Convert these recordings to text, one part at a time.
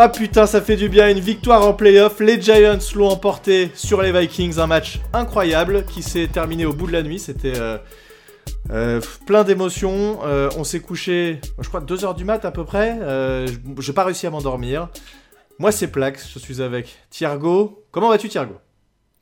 Ah putain, ça fait du bien, une victoire en playoff. Les Giants l'ont emporté sur les Vikings, un match incroyable qui s'est terminé au bout de la nuit. C'était euh, euh, plein d'émotions. Euh, on s'est couché, je crois, 2h du mat à peu près. J'ai pas réussi à m'endormir. Moi, c'est Plax, je suis avec Thiergo. Comment vas-tu, Thiergo?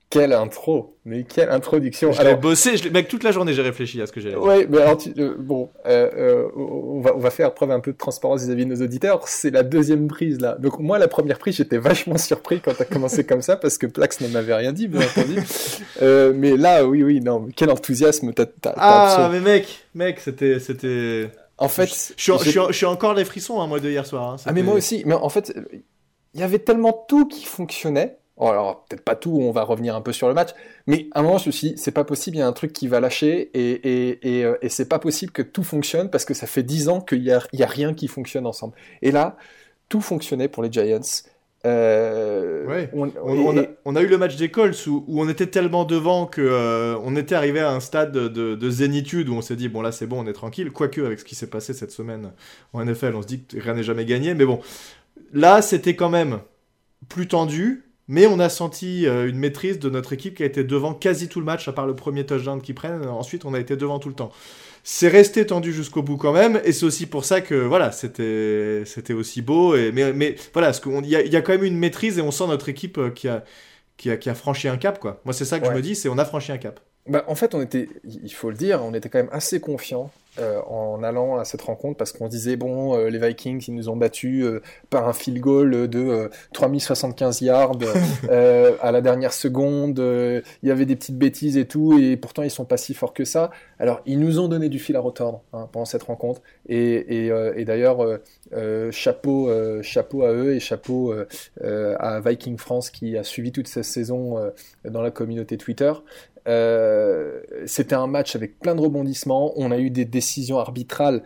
Quelle intro, mais quelle introduction. Je l'ai bossé, je mec, toute la journée j'ai réfléchi à ce que j'allais dire. Ouais, mais alors, euh, bon, euh, euh, on, va, on va faire preuve un peu de transparence vis-à-vis de nos auditeurs. C'est la deuxième prise là. Donc moi, la première prise, j'étais vachement surpris quand tu as commencé comme ça parce que Plax ne m'avait rien dit, bien entendu. mais là, oui, oui, non, quel enthousiasme t'as. Ah, mais mec, mec, c'était, c'était. En fait, je, je, suis encore les frissons, hein, moi, de hier soir. Hein. ah, mais moi aussi. Mais en fait, il y avait tellement tout qui fonctionnait alors peut-être pas tout, on va revenir un peu sur le match, mais à un moment je me suis dit, c'est pas possible, il y a un truc qui va lâcher et, et, et, euh, et c'est pas possible que tout fonctionne parce que ça fait dix ans qu'il y a, y a, rien qui fonctionne ensemble. Et là, tout fonctionnait pour les Giants. Euh, ouais. on, on, a, on, a, eu le match des Colts où, où on était tellement devant que euh, on était arrivé à un stade de, de, zénitude où on s'est dit bon là c'est bon on est tranquille quoique avec ce qui s'est passé cette semaine en NFL on se dit que rien n'est jamais gagné mais bon là c'était quand même plus tendu mais on a senti euh, une maîtrise de notre équipe qui a été devant quasi tout le match, à part le premier touchdown qu'ils prennent. Ensuite, on a été devant tout le temps. C'est resté tendu jusqu'au bout quand même, et c'est aussi pour ça que voilà, c'était c'était aussi beau. Et, mais, mais voilà, qu'il y a, y a quand même une maîtrise et on sent notre équipe euh, qui a, qui a, qui a franchi un cap. quoi. Moi, c'est ça que je me dis, c'est on a franchi un cap. Bah, en fait, on était, il faut le dire, on était quand même assez confiant euh, en allant à cette rencontre parce qu'on disait bon euh, les Vikings ils nous ont battus euh, par un field goal de 3075 yards à la dernière seconde il y avait des petites bêtises et tout et pourtant ils sont pas si forts que ça. Alors ils nous ont donné du fil à retordre hein, pendant cette rencontre. Et, et, et d'ailleurs chapeau chapeau à eux et chapeau à Viking France qui a suivi toute cette saison dans la communauté Twitter euh, c'était un match avec plein de rebondissements. On a eu des décisions arbitrales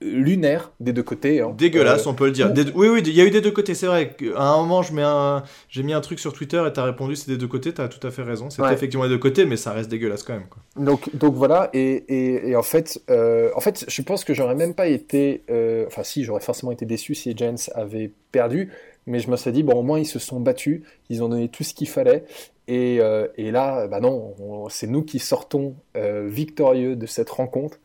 lunaires des deux côtés. Hein. Dégueulasse, euh, on peut le dire. Oui, oui, il y a eu des deux côtés. C'est vrai. À un moment, un... j'ai mis un truc sur Twitter et tu as répondu c'est des deux côtés. Tu as tout à fait raison. C'était effectivement des deux côtés, mais ça reste dégueulasse quand même. Quoi. Donc, donc voilà. Et, et, en, fait, euh, en fait, je pense que j'aurais même pas été. enfin, si, j'aurais forcément été déçu si les Giants avaient perdu. Mais je me suis dit, bon, au moins, ils se sont battus. Ils ont donné tout ce qu'il fallait. Euh, et, là, bah non, c'est nous qui sortons euh, victorieux de cette rencontre.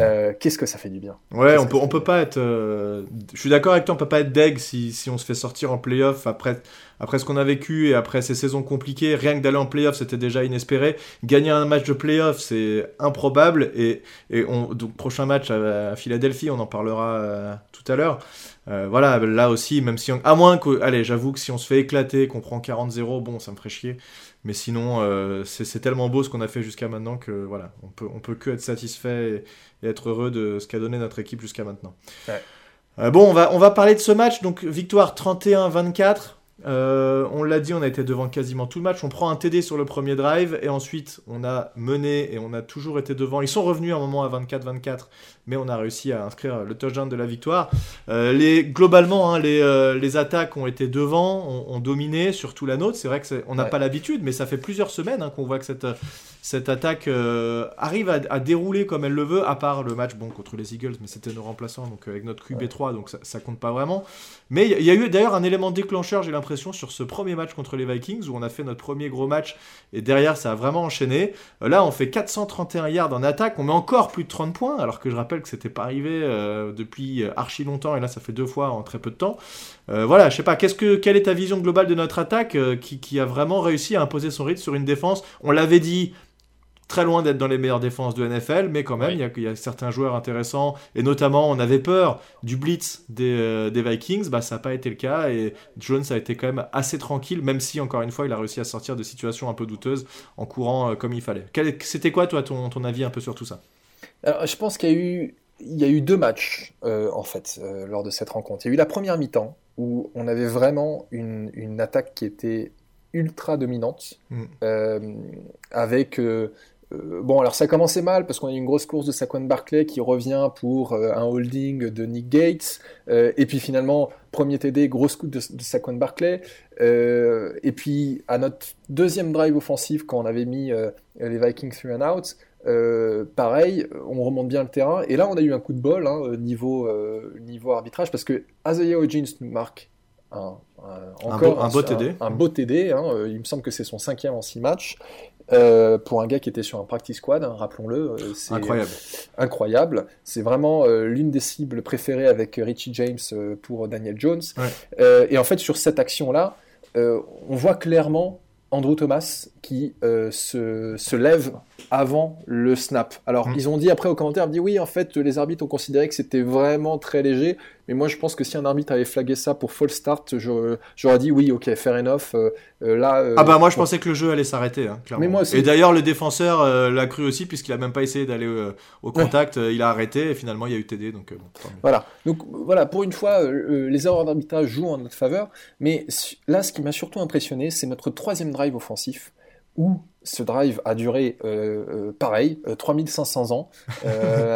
Euh, qu'est-ce que ça fait du bien? Ouais, on peut, on peut pas être. je suis d'accord avec toi, on peut pas être deg si, si on se fait sortir en playoff après, après ce qu'on a vécu et après ces saisons compliquées. Rien que d'aller en playoff, c'était déjà inespéré. Gagner un match de playoff, c'est improbable. Et, et on, donc, prochain match à, Philadelphie, on en parlera tout à l'heure. voilà, là aussi, même si on... À moins que... Allez, j'avoue que si on se fait éclater, qu'on prend 40-0, bon, ça me ferait chier. Mais sinon, euh, c'est tellement beau ce qu'on a fait jusqu'à maintenant que voilà, on peut, on peut que être satisfait et, être heureux de ce qu'a donné notre équipe jusqu'à maintenant. Euh, bon, on va, on va parler de ce match. Donc, victoire 31-24. Euh, on l'a dit, on a été devant quasiment tout le match. On prend un TD sur le premier drive et ensuite on a mené et on a toujours été devant. Ils sont revenus à un moment à 24-24 mais on a réussi à inscrire le touchdown de la victoire. Euh, les, globalement, hein, les, euh, les, attaques ont été devant, ont, dominé, surtout la nôtre. C'est vrai qu'on n'a pas l'habitude, mais ça fait plusieurs semaines hein, qu'on voit que cette, cette attaque euh, arrive à, dérouler comme elle le veut, à part le match bon, contre les Eagles, mais c'était nos remplaçants, donc avec notre QB3, donc ça, compte pas vraiment. Mais il y, a eu d'ailleurs un élément déclencheur, j'ai l'impression, sur ce premier match contre les Vikings, où on a fait notre premier gros match, et derrière ça a vraiment enchaîné. là, on fait 431 yards en attaque, on met encore plus de 30 points, alors que je rappelle que c'était pas arrivé euh, depuis euh, archi longtemps et là ça fait deux fois en très peu de temps. Euh, voilà, je sais pas, que, quelle est ta vision globale de notre attaque qui, qui, a vraiment réussi à imposer son rythme sur une défense? On l'avait dit, très loin d'être dans les meilleures défenses de NFL, mais quand même, il y, a certains joueurs intéressants, et notamment, on avait peur du blitz des, des Vikings, bah, ça n'a pas été le cas, et Jones a été quand même assez tranquille, même si, encore une fois, il a réussi à sortir de situations un peu douteuses en courant comme il fallait. C'était quoi, toi, ton, ton avis un peu sur tout ça? Alors, Je pense qu'il y a eu il y a eu deux matchs, euh, en fait, euh, lors de cette rencontre. Il y a eu la première mi-temps, où on avait vraiment une, une, attaque qui était ultra dominante, mm. euh, avec... bon, alors ça a commencé mal, parce qu'on a eu une grosse course de Saquon Barclay qui revient pour un holding de Nick Gates, et puis finalement, premier TD, grosse coup de, de Saquon Barclay, et puis à notre deuxième drive offensif, quand on avait mis les Vikings through and out, euh, pareil, on remonte bien le terrain. Et là, on a eu un coup de bol hein, niveau, euh, niveau arbitrage parce que Isaiah Hodgins nous marque un, encore un beau, TD. Un, beau TD. Hein, il me semble que c'est son cinquième en six matchs. Euh, pour un gars qui était sur un practice squad, hein, rappelons-le. Euh, c'est incroyable. incroyable. C'est vraiment euh, l'une des cibles préférées avec Richie James pour Daniel Jones. et en fait, sur cette action-là, on voit clairement Andrew Thomas qui se, se, lève avant le snap. Alors, mm. ils ont dit après au commentaire, dit oui, en fait, les arbitres ont considéré que c'était vraiment très léger, mais moi je pense que si un arbitre avait flagué ça pour false start, j'aurais dit oui, ok, fair enough. Euh, euh, là, euh, ah bah moi je pensais que le jeu allait s'arrêter, hein, clairement. Mais moi Et d'ailleurs, le défenseur l'a cru aussi, puisqu'il a même pas essayé d'aller au contact, il a arrêté, et finalement il y a eu TD. Donc, voilà, donc voilà, pour une fois, les erreurs d'arbitrage jouent en notre faveur, mais là, ce qui m'a surtout impressionné, c'est notre troisième drive offensif où ce drive a duré euh, euh, pareil, 3500 euh, ans,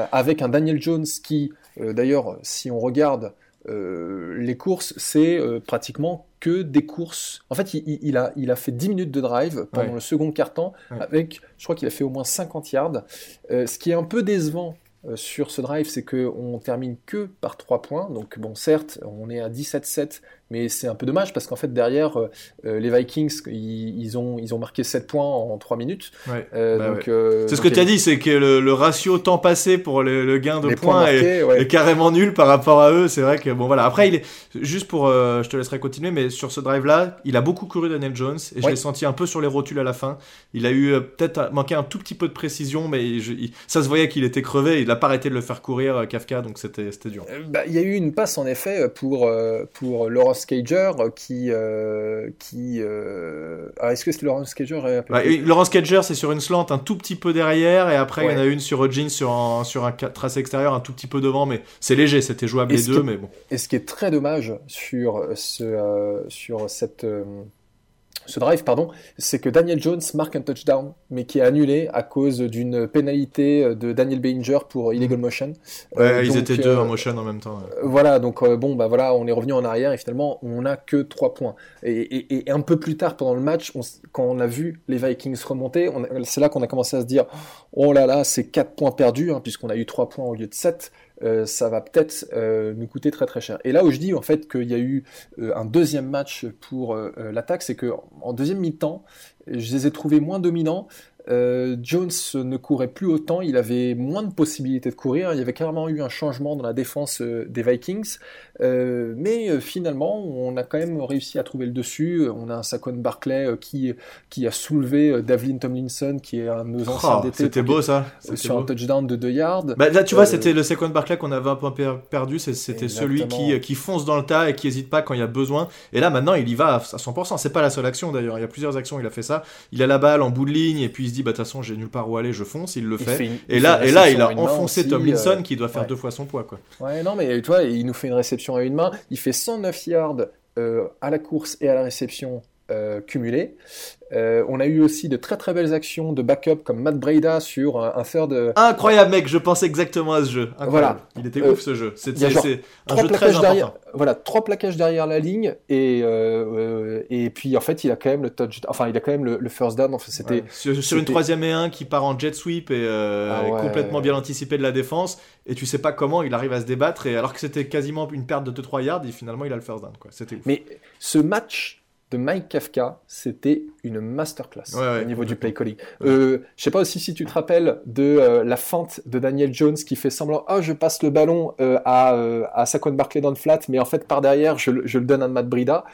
avec un Daniel Jones qui, d'ailleurs, si on regarde les courses, c'est pratiquement que des courses. En fait, il, a, il a fait 10 minutes de drive pendant le second quart-temps, avec, je crois qu'il a fait au moins 50 yards, ce qui est un peu décevant sur ce drive, c'est qu'on termine que par 3 points. Donc, bon, certes, on est à 17-7, mais c'est un peu dommage parce qu'en fait derrière euh, euh, les Vikings ils, ont ils ont marqué 7 points en 3 minutes. Euh, bah c'est ce que tu as dit c'est que le, ratio temps passé pour le, gain de points, est, carrément nul par rapport à eux. C'est vrai que bon voilà. Après il est juste pour je te laisserai continuer mais sur ce drive là il a beaucoup couru Daniel Jones et je l'ai senti un peu sur les rotules à la fin. Il a eu peut-être manqué un tout petit peu de précision mais ça se voyait qu'il était crevé. Il a pas arrêté de le faire courir Kafka donc c'était dur. Bah, il y a eu une passe en effet pour pour Laurent Cager qui. Euh, qui euh, ah, est-ce que c'est Laurence Cager Laurence Cager, c'est sur une slant un tout petit peu derrière, et après, il y en a une sur Hodgins sur un, sur un tracé extérieur un tout petit peu devant, mais c'est léger, c'était jouable les deux, mais bon. Et ce qui est très dommage sur, ce, euh, sur cette ce drive, pardon, c'est que Daniel Jones marque un touchdown, mais qui est annulé à cause d'une pénalité de Daniel Banger pour illegal motion. Ouais, euh, ils étaient deux en euh, motion en même temps. Voilà, donc euh, bon, bah voilà, on est revenu en arrière et finalement on n'a que trois points. Et, un peu plus tard pendant le match, quand on a vu les Vikings remonter, c'est là qu'on a commencé à se dire, oh là là, c'est quatre points perdus, hein, puisqu'on a eu trois points au lieu de 7. Euh, ça va peut-être euh, nous coûter très très cher. Et là où je dis en fait qu'il y a eu euh, un deuxième match pour l'attaque, c'est que en deuxième mi-temps, je les ai trouvés moins dominants. Euh, Jones ne courait plus autant, il avait moins de possibilités de courir, il y avait carrément eu un changement dans la défense euh, des Vikings, euh, mais finalement on a quand même réussi à trouver le dessus, on a un Saquon Barclay qui, qui a soulevé Davlin Tomlinson qui est un de nos oh, anciens d'été. C'était beau ça. Sur un touchdown de 2 yards. Bah, là tu vois c'était le Saquon Barclay qu'on avait un peu perdu, c'était celui qui, qui fonce dans le tas et qui n'hésite pas quand il y a besoin, et là maintenant il y va à 100%, c'est pas la seule action d'ailleurs, il y a plusieurs actions, il a fait ça, il a la balle en bout de ligne et puis il se bah de toute façon j'ai nulle part où aller, je fonce, il le fait. et là, et là, il a enfoncé Tomlinson euh, qui doit faire deux fois son poids, quoi. Ouais, non, mais tu vois, il nous fait une réception à une main. Il fait 109 yards euh, à la course et à la réception euh, cumulés. Euh, on a eu aussi de très très belles actions de backup comme Matt Breda sur un, third. Incroyable mec, je pensais exactement à ce jeu. Voilà. Il était ouf ce jeu. C'est un jeu très derrière, Voilà, trois plaquages derrière la ligne et euh, et puis en fait il a quand même le touch, enfin il a quand même le, first down. Enfin, c'était sur, une troisième et un qui part en jet sweep et ah complètement bien anticipé de la défense et tu sais pas comment il arrive à se débattre et alors que c'était quasiment une perte de 2-3 yards et finalement il a le first down quoi. C'était Mais ce match de Mike Kafka, c'était une masterclass au niveau du play calling. Euh, je sais pas aussi si tu te rappelles de euh, la feinte de Daniel Jones qui fait semblant oh je passe le ballon euh, à, euh, à Saquon Barkley dans le flat, mais en fait par derrière je, je le donne à Matt Brida.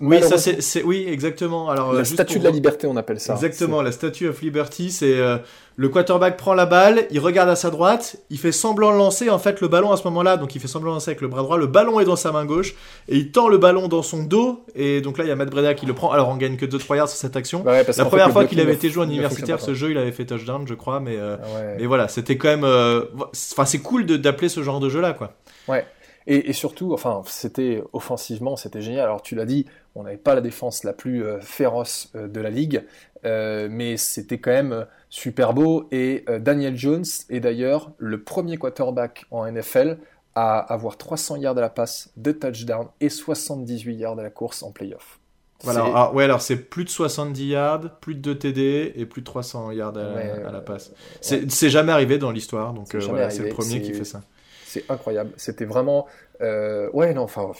Oui, ça c'est, oui, exactement. Alors, la statue de la liberté, on appelle ça. Exactement, la statue of liberty, c'est euh, le quarterback prend la balle, il regarde à sa droite, il fait semblant de lancer en fait le ballon à ce moment-là, donc il fait semblant de lancer avec le bras droit, le ballon est dans sa main gauche et il tend le ballon dans son dos et donc là il y a Matt Breda qui le prend. Alors on gagne que 2-3 yards sur cette action. Bah la première fois qu'il avait été joué en universitaire, ce jeu il avait fait touchdown, je crois, mais euh, ah voilà, c'était quand même, euh, enfin c'est cool d'appeler ce genre de jeu là quoi. Ouais. Et, surtout, enfin, c'était offensivement, c'était génial. Alors tu l'as dit, on n'avait pas la défense la plus euh, féroce euh, de la ligue, euh, mais c'était quand même super beau. Et Daniel Jones est d'ailleurs le premier quarterback en NFL à avoir 300 yards à la passe, de touchdown et 78 yards à la course en playoff. Voilà, alors, ouais, alors c'est plus de 70 yards, plus de 2 TD et plus de 300 yards à, la passe. C'est jamais arrivé dans l'histoire, donc c'est le premier qui fait ça. C'est incroyable. C'était vraiment. Euh, ouais, non, enfin,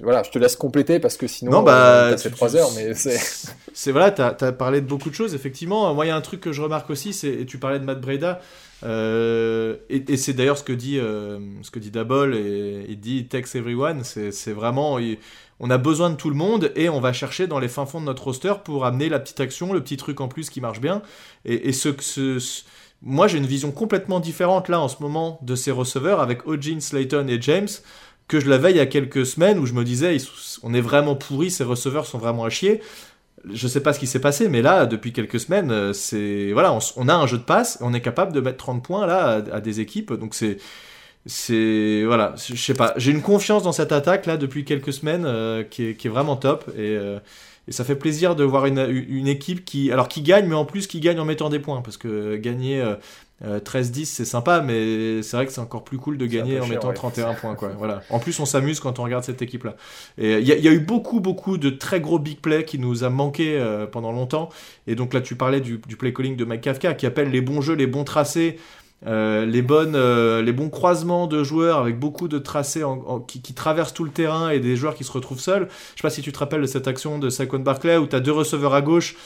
voilà, je te laisse compléter parce que sinon, non, bah, euh, c'est trois heures, mais c'est. C'est voilà, t'as as parlé de beaucoup de choses, effectivement. Moi, il y a un truc que je remarque aussi, c'est, et tu parlais de Matt Breda, euh, et, c'est d'ailleurs ce que dit, euh, ce que dit Dabol, et il dit Text Everyone, c'est vraiment. on a besoin de tout le monde et on va chercher dans les fins fonds de notre roster pour amener la petite action, le petit truc en plus qui marche bien. Et, et ce, ce, ce moi, j'ai une vision complètement différente là en ce moment de ces receveurs avec O'Gene, Slayton et James que je l'avais il y a quelques semaines où je me disais on est vraiment pourri, ces receveurs sont vraiment à chier. Je sais pas ce qui s'est passé, mais là, depuis quelques semaines, euh, c'est voilà, on, a un jeu de passe, on est capable de mettre 30 points là à, des équipes, donc c'est voilà, je sais pas, j'ai une confiance dans cette attaque là depuis quelques semaines euh, qui, est, qui, est, vraiment top et euh, et ça fait plaisir de voir une, une, équipe qui, alors qui gagne, mais en plus qui gagne en mettant des points, parce que gagner 13-10 euh, euh, c'est sympa, mais c'est vrai que c'est encore plus cool de gagner en mettant 31 points, quoi. voilà. En plus, on s'amuse quand on regarde cette équipe-là. Et il y, y, a eu beaucoup, beaucoup de très gros big plays qui nous a manqué euh, pendant longtemps. Et donc là, tu parlais du, du play calling de Mike Kafka, qui appelle les bons jeux, les bons tracés. Euh, les, bonnes, euh, les bons croisements de joueurs avec beaucoup de tracés qui, traversent tout le terrain et des joueurs qui se retrouvent seuls. Je sais pas si tu te rappelles de cette action de Saquon Barclay où tu as deux receveurs à gauche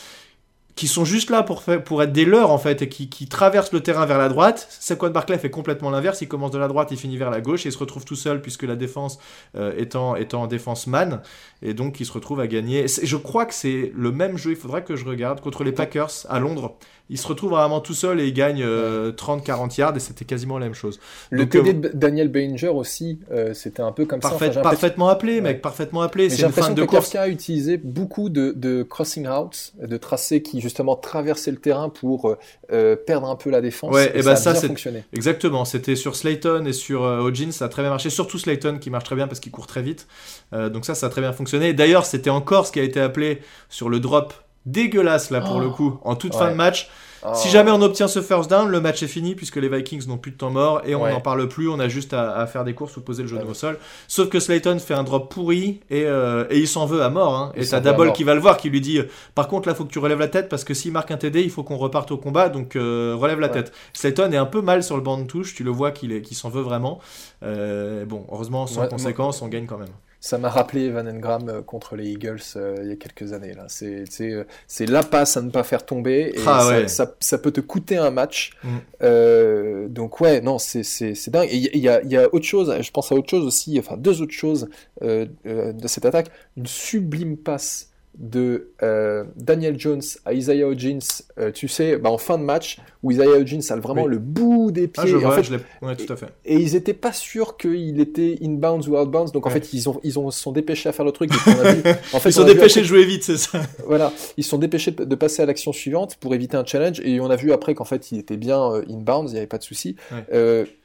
qui sont juste là pour, pour être des leurs en fait et qui, traversent le terrain vers la droite. Saquon Barclay fait complètement l'inverse, il commence de la droite, il finit vers la gauche et il se retrouve tout seul puisque la défense euh, étant, étant en défense man et donc il se retrouve à gagner. Je crois que c'est le même jeu, il faudra que je regarde, contre les Packers à Londres. Il se retrouve vraiment tout seul et il gagne 30-40 euh, yards et c'était quasiment la même chose. Le TD euh, de Daniel Banger aussi, c'était un peu comme ça. parfaitement appelé, mec, parfaitement appelé. J'ai l'impression que Kafka a utilisé beaucoup de, de crossing routes, de tracés qui justement traverser le terrain pour euh, perdre un peu la défense. Ouais, et, bah ça, ça fonctionné. Exactement, c'était sur Slayton et sur euh, ça a très bien marché, surtout Slayton qui marche très bien parce qu'il court très vite. Euh, donc ça, ça a très bien fonctionné. D'ailleurs, c'était encore ce qui a été appelé sur le drop dégueulasse là pour le oh. coup en toute fin de match. Si jamais on obtient ce first down, le match est fini puisque les Vikings n'ont plus de temps mort et on n'en parle plus. On a juste à, faire des courses ou poser le genou au sol. Sauf que Slayton fait un drop pourri et, euh, il s'en veut à mort. Hein. Et t'as Dabol qui va le voir, qui lui dit Par contre, là, faut que tu relèves la tête parce que s'il marque un TD, il faut qu'on reparte au combat. Donc euh, relève la tête. Slayton est un peu mal sur le banc de touche. Tu le vois qu'il s'en veut vraiment. Euh, bon, heureusement, sans conséquence, on gagne quand même ça m'a rappelé Van Engram euh, contre les Eagles euh, il y a quelques années. Là. C'est, euh, c'est, la passe à ne pas faire tomber et ah, ça, ça, peut te coûter un match. Mm. donc ouais, non, c'est, c'est, c'est dingue. Et il y a, y a, autre chose, je pense à autre chose aussi, enfin deux autres choses de cette attaque. Une sublime passe de euh, Daniel Jones à Isaiah Hodgins, euh, tu sais, bah, en fin de match, où Isaiah Hodgins a vraiment le bout des ah, pieds. et, en fait, tout à fait. Et, ils n'étaient pas sûrs qu'il était inbounds ou outbounds, donc en fait, ils ont, ils ont sont dépêchés à faire le truc. en fait, ils sont dépêchés de jouer vite, c'est ça. Voilà, ils sont dépêchés de, passer à l'action suivante pour éviter un challenge, et on a vu après qu'en fait, il était bien euh, inbounds, il n'y avait pas de souci.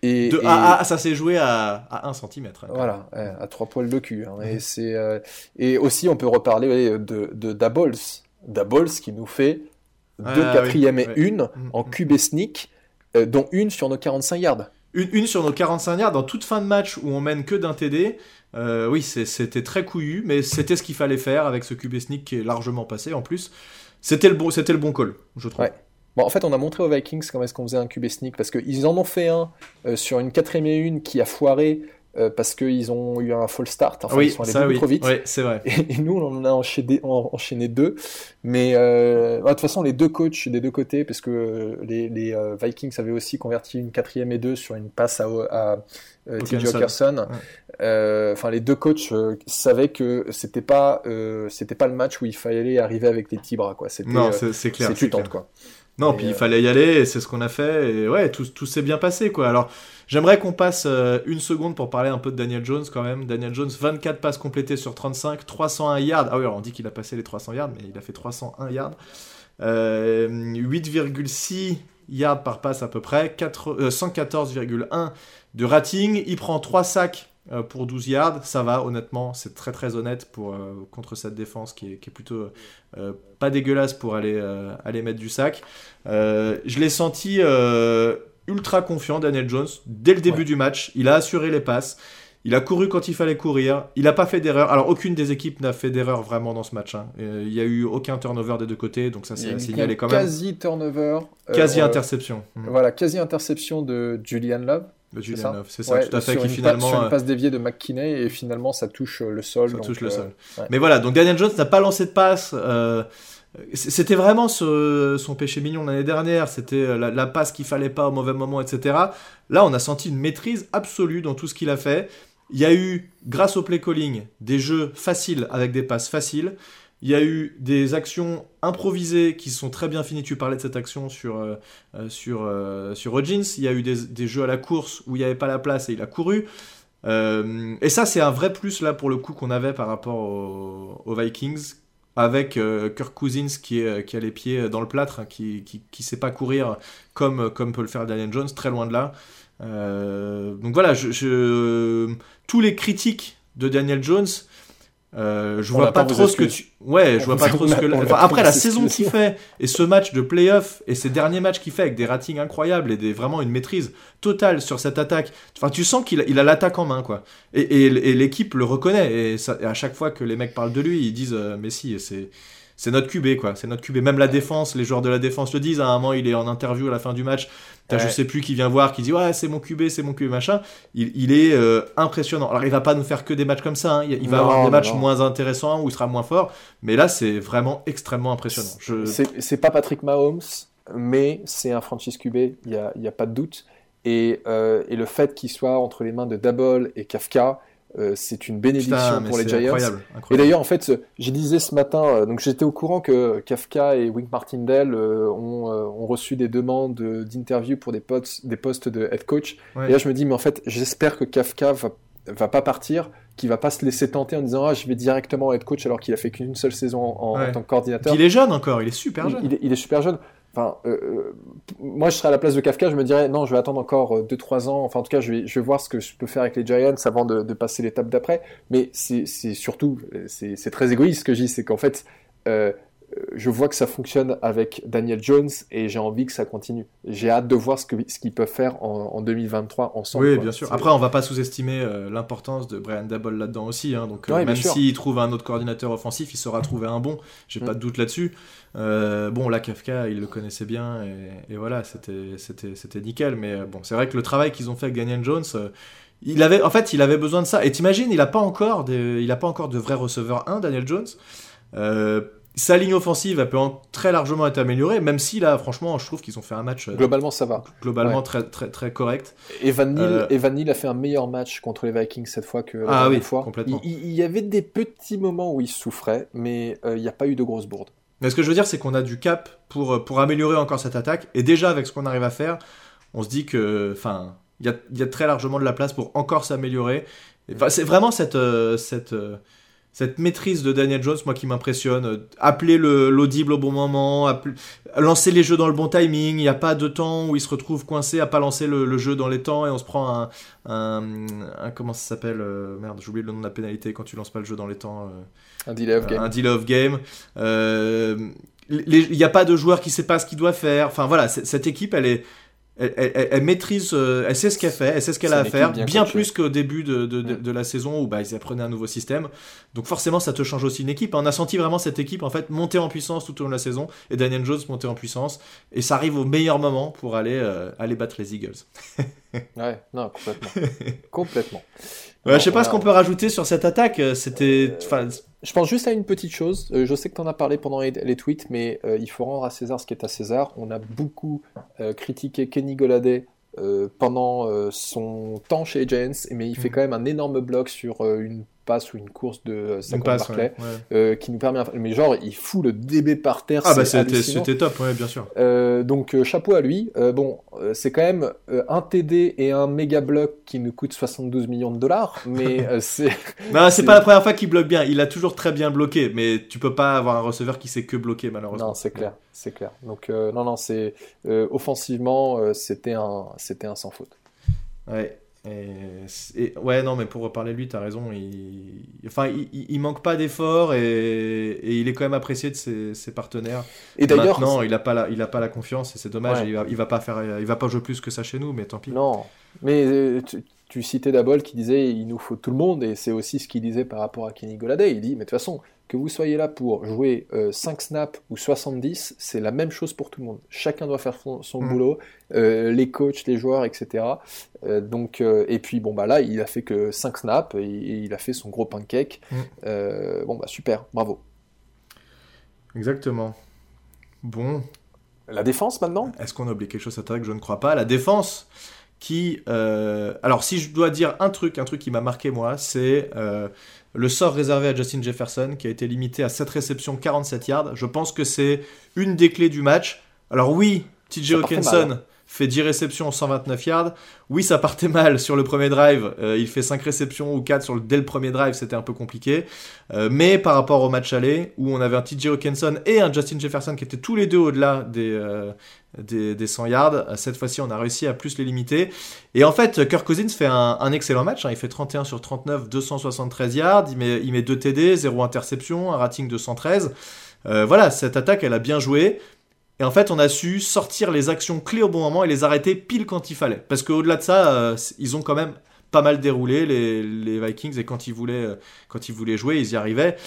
et, de ça s'est joué à, à 1 cm. Hein, voilà, à 3 poils de cul. Hein, et, c'est, et aussi, on peut reparler de de, Dabols. Dabols qui nous fait deux quatrième et une mm, en QB mm. sneak, euh, dont une sur nos 45 yards. Une, une, sur nos 45 yards dans toute fin de match où on mène que d'un TD. Euh, oui, c'était très couillu, mais c'était ce qu'il fallait faire avec ce QB sneak qui est largement passé en plus. C'était le, bon, le bon call, je trouve. Bon, en fait, on a montré aux Vikings comment est-ce qu'on faisait un QB sneak parce qu'ils en ont fait un euh, sur une quatrième et une qui a foiré euh, parce qu'ils ont eu un full start. Enfin, ils sont allés trop vite. c'est vrai. Et, nous, on en a enchaîné, enchaîné deux. Mais euh, de toute façon, les deux coachs des deux côtés, parce que les, les euh, Vikings avaient aussi converti une quatrième et deux sur une passe à, à T.J. Hawkinson. Enfin, les deux coachs savaient que c'était pas, c'était pas le match où il fallait arriver avec les petits bras. Quoi. Non, c'est clair. C'est tu tentes, quoi. Non, puis il fallait y aller, et c'est ce qu'on a fait, et ouais, tout, tout s'est bien passé, quoi. Alors, J'aimerais qu'on passe euh, une seconde pour parler un peu de Daniel Jones quand même. Daniel Jones, 24 passes complétées sur 35, 301 yards. Ah oui, on dit qu'il a passé les 300 yards, mais il a fait 301 yards. 8,6 euh, yards par passe à peu près, 114,1 euh, de rating. Il prend 3 sacs pour 12 yards. Ça va, honnêtement, c'est très très honnête pour, contre cette défense qui est, qui est plutôt pas dégueulasse pour aller, aller mettre du sac. je l'ai senti ultra confiant, Daniel Jones, dès le début du match. Il a assuré les passes. Il a couru quand il fallait courir. Il n'a pas fait d'erreur. Alors, aucune des équipes n'a fait d'erreur vraiment dans ce match. Hein. Euh, il n'y a eu aucun turnover des deux côtés, donc ça, c'est signalé quand même. Quasi turnover. Euh, quasi interception. Voilà, quasi interception de Julian Love. Julian c'est ça, tout à fait. Qui finalement, sur une passe déviée de McKinney et finalement ça touche le sol. Ça touche le sol. Mais voilà, donc Daniel Jones n'a pas lancé de passe. C'était vraiment son péché mignon l'année dernière, c'était la, passe qu'il fallait pas au mauvais moment, etc. Là, on a senti une maîtrise absolue dans tout ce qu'il a fait. Il y a eu, grâce au play calling, des jeux faciles avec des passes faciles. Il y a eu des actions improvisées qui sont très bien finies. Tu parlais de cette action sur, euh, euh, sur, euh, sur Il y a eu des, jeux à la course où il n'y avait pas la place et il a couru. et ça, c'est un vrai plus là pour le coup qu'on avait par rapport aux Vikings avec euh, Kirk Cousins qui, qui a les pieds dans le plâtre, hein, qui, qui, sait pas courir comme, peut le faire Daniel Jones, très loin de là. Euh, donc voilà, tous les critiques de Daniel Jones, euh, je vois pas trop ce que tu. Ouais, je vois pas trop ce que. après la saison qu'il fait et ce match de playoff et ces derniers matchs qu'il fait avec des ratings incroyables et des vraiment une maîtrise totale sur cette attaque. Enfin, tu sens qu'il il a l'attaque en main quoi. Et, et, l'équipe le reconnaît et, ça, à chaque fois que les mecs parlent de lui, ils disent euh, mais si c'est c'est notre QB quoi, c'est notre QB. Même la défense, les joueurs de la défense le disent. À un moment, il est en interview à la fin du match. T'as je sais plus qui vient voir, qui dit ouais c'est mon QB, c'est mon QB machin. Il, il est euh, impressionnant. Alors il va pas nous faire que des matchs comme ça. Hein. Il, va avoir des matchs moins intéressants où il sera moins fort. Mais là c'est vraiment extrêmement impressionnant. Je... C'est pas Patrick Mahomes, mais c'est un Francis QB. Il y a, y a, pas de doute. Et, euh, et le fait qu'il soit entre les mains de Double et Kafka, euh, c'est une bénédiction pour les Giants. Et d'ailleurs, en fait, j'ai disais ce matin, euh, donc j'étais au courant que Kafka et Wink Martindale euh, ont, ont, reçu des demandes d'interview pour des postes, des postes de head coach. Et là, je me dis, mais en fait, j'espère que Kafka va, va pas partir, qu'il va pas se laisser tenter en disant, ah, je vais directement head coach alors qu'il a fait qu'une seule saison en, tant que coordinateur. il est jeune encore, il est super jeune. il est super jeune. Enfin, euh, euh, moi, je serais à la place de Kafka, je me dirais non, je vais attendre encore 2-3 euh, ans. Enfin, en tout cas, je vais, je vais voir ce que je peux faire avec les Giants avant de, passer l'étape d'après. Mais c'est surtout, c'est très égoïste ce que je dis, c'est qu'en fait, je vois que ça fonctionne avec Daniel Jones et j'ai envie que ça continue. J'ai hâte de voir ce qu'ils ce qu'ils peuvent faire en, en, 2023 ensemble. Oui, bien sûr. Après, on va pas sous-estimer l'importance de Brian Dabble là-dedans aussi. Hein. Donc, même s'il trouve un autre coordinateur offensif, il saura trouver un bon. J'ai mm. pas de doute là-dessus. Euh, bon, là, Kafka, il le connaissait bien, et, voilà, c'était nickel. Mais euh, bon, c'est vrai que le travail qu'ils ont fait avec Daniel Jones, euh, il avait, en fait, il avait besoin de ça. Et t'imagines, il n'a pas, encore de, il a pas encore de vrai receveur 1, Daniel Jones. Sa ligne offensive, elle peut très largement être améliorée, même si là, franchement, je trouve qu'ils ont fait un match. globalement, ça va. Globalement, très, très, très correct. Evan Neal, Evan Neal a fait un meilleur match contre les Vikings cette fois que la ah, oui, fois. Complètement. Il, il, y avait des petits moments où il souffrait, mais il n'y a pas eu de grosses bourdes. Mais ce que je veux dire, c'est qu'on a du cap pour, euh, pour améliorer encore cette attaque. Et déjà, avec ce qu'on arrive à faire, on se dit que, enfin, il y a, y a, très largement de la place pour encore s'améliorer. Enfin, c'est vraiment cette, euh, cette, euh, cette maîtrise de Daniel Jones, moi, qui m'impressionne. Appeler l'audible au bon moment, lancer les jeux dans le bon timing. Il n'y a pas de temps où il se retrouve coincé à pas lancer le, jeu dans les temps et on se prend un, un, comment ça s'appelle Merde, j'ai oublié le nom de la pénalité quand tu lances pas le jeu dans les temps. Un delay of game. Un delay of game. Euh, il n'y a pas de joueur qui sait pas ce qu'il doit faire. Enfin voilà, cette équipe, elle est, elle, maîtrise, euh, elle sait ce qu'elle fait, elle sait ce qu'elle a à faire, bien, plus qu'au début de, de, de, la saison où bah, ils apprenaient un nouveau système. Donc forcément, ça te change aussi une équipe. On a senti vraiment cette équipe en fait monter en puissance tout au long de la saison et Daniel Jones monter en puissance. Et ça arrive au meilleur moment pour aller, euh, aller battre les Eagles. ouais, non, complètement. complètement. Ouais, je sais pas ce qu'on peut rajouter sur cette attaque. C'était, je pense juste à une petite chose. Euh, je sais que tu en as parlé pendant les, tweets, mais euh, il faut rendre à César ce qui est à César. On a beaucoup euh, critiqué Kenny Goladay pendant son temps chez Giants, mais il fait mm. quand même un énorme bloc sur une passe ou une course de Saquon Barclay euh, qui nous permet mais genre il fout le DB par terre ah bah c'était top ouais bien sûr. Euh, donc euh, chapeau à lui. Bon c'est quand même un TD et un méga bloc qui nous coûte 72 millions de dollars mais c'est non c'est pas la première fois qu'il bloque bien. Il a toujours très bien bloqué mais tu peux pas avoir un receveur qui sait que bloquer malheureusement. Non c'est clair c'est clair. Donc non non c'est offensivement c'était un c'était un sans faute. Ouais et, ouais, non, mais pour reparler de lui, tu as raison. Il, enfin, il, manque pas d'efforts et, il est quand même apprécié de ses, partenaires. Et d'ailleurs, non, il n'a pas la, il a pas la confiance et c'est dommage. Il, va, il va pas faire, il va pas jouer plus que ça chez nous, mais tant pis. Non, mais euh, tu citais Dabol qui disait il nous faut tout le monde, et c'est aussi ce qu'il disait par rapport à Kenny Goladay. Il dit, mais de toute façon, que vous soyez là pour jouer 5 euh, snaps ou 70, c'est la même chose pour tout le monde. Chacun doit faire son, mm. boulot, euh, les coachs, les joueurs, etc. Euh, donc, et puis bon bah là, il a fait que 5 snaps et, il a fait son gros pancake. Mm. bon bah super, bravo. Exactement. Bon. La défense maintenant? Est-ce qu'on a oublié quelque chose à que Je ne crois pas? La défense qui... Alors si je dois dire un truc, un truc qui m'a marqué moi, c'est le sort réservé à Justin Jefferson, qui a été limité à 7 réceptions, 47 yards. Je pense que c'est une des clés du match. Alors oui, TJ Hawkinson hein. Fait 10 réceptions, 129 yards. Oui, ça partait mal sur le premier drive. Euh, il fait 5 réceptions ou 4 sur le, dès le premier drive, c'était un peu compliqué. Euh, mais par rapport au match aller, où on avait un TJ Hawkinson et un Justin Jefferson qui étaient tous les deux au-delà des, euh, des, 100 yards. Cette fois-ci, on a réussi à plus les limiter. Et en fait, Kirk Cousins fait un, excellent match. Hein. Il fait 31 sur 39, 273 yards. Il met, il met 2 TD, 0 interception, un rating de 113. Euh, voilà, cette attaque, elle a bien joué. Et en fait, on a su sortir les actions clés au bon moment et les arrêter pile quand il fallait. Parce qu'au-delà de ça, euh, ils ont quand même pas mal déroulé, les, Vikings, et quand ils, voulaient, euh, quand ils voulaient jouer, ils y arrivaient.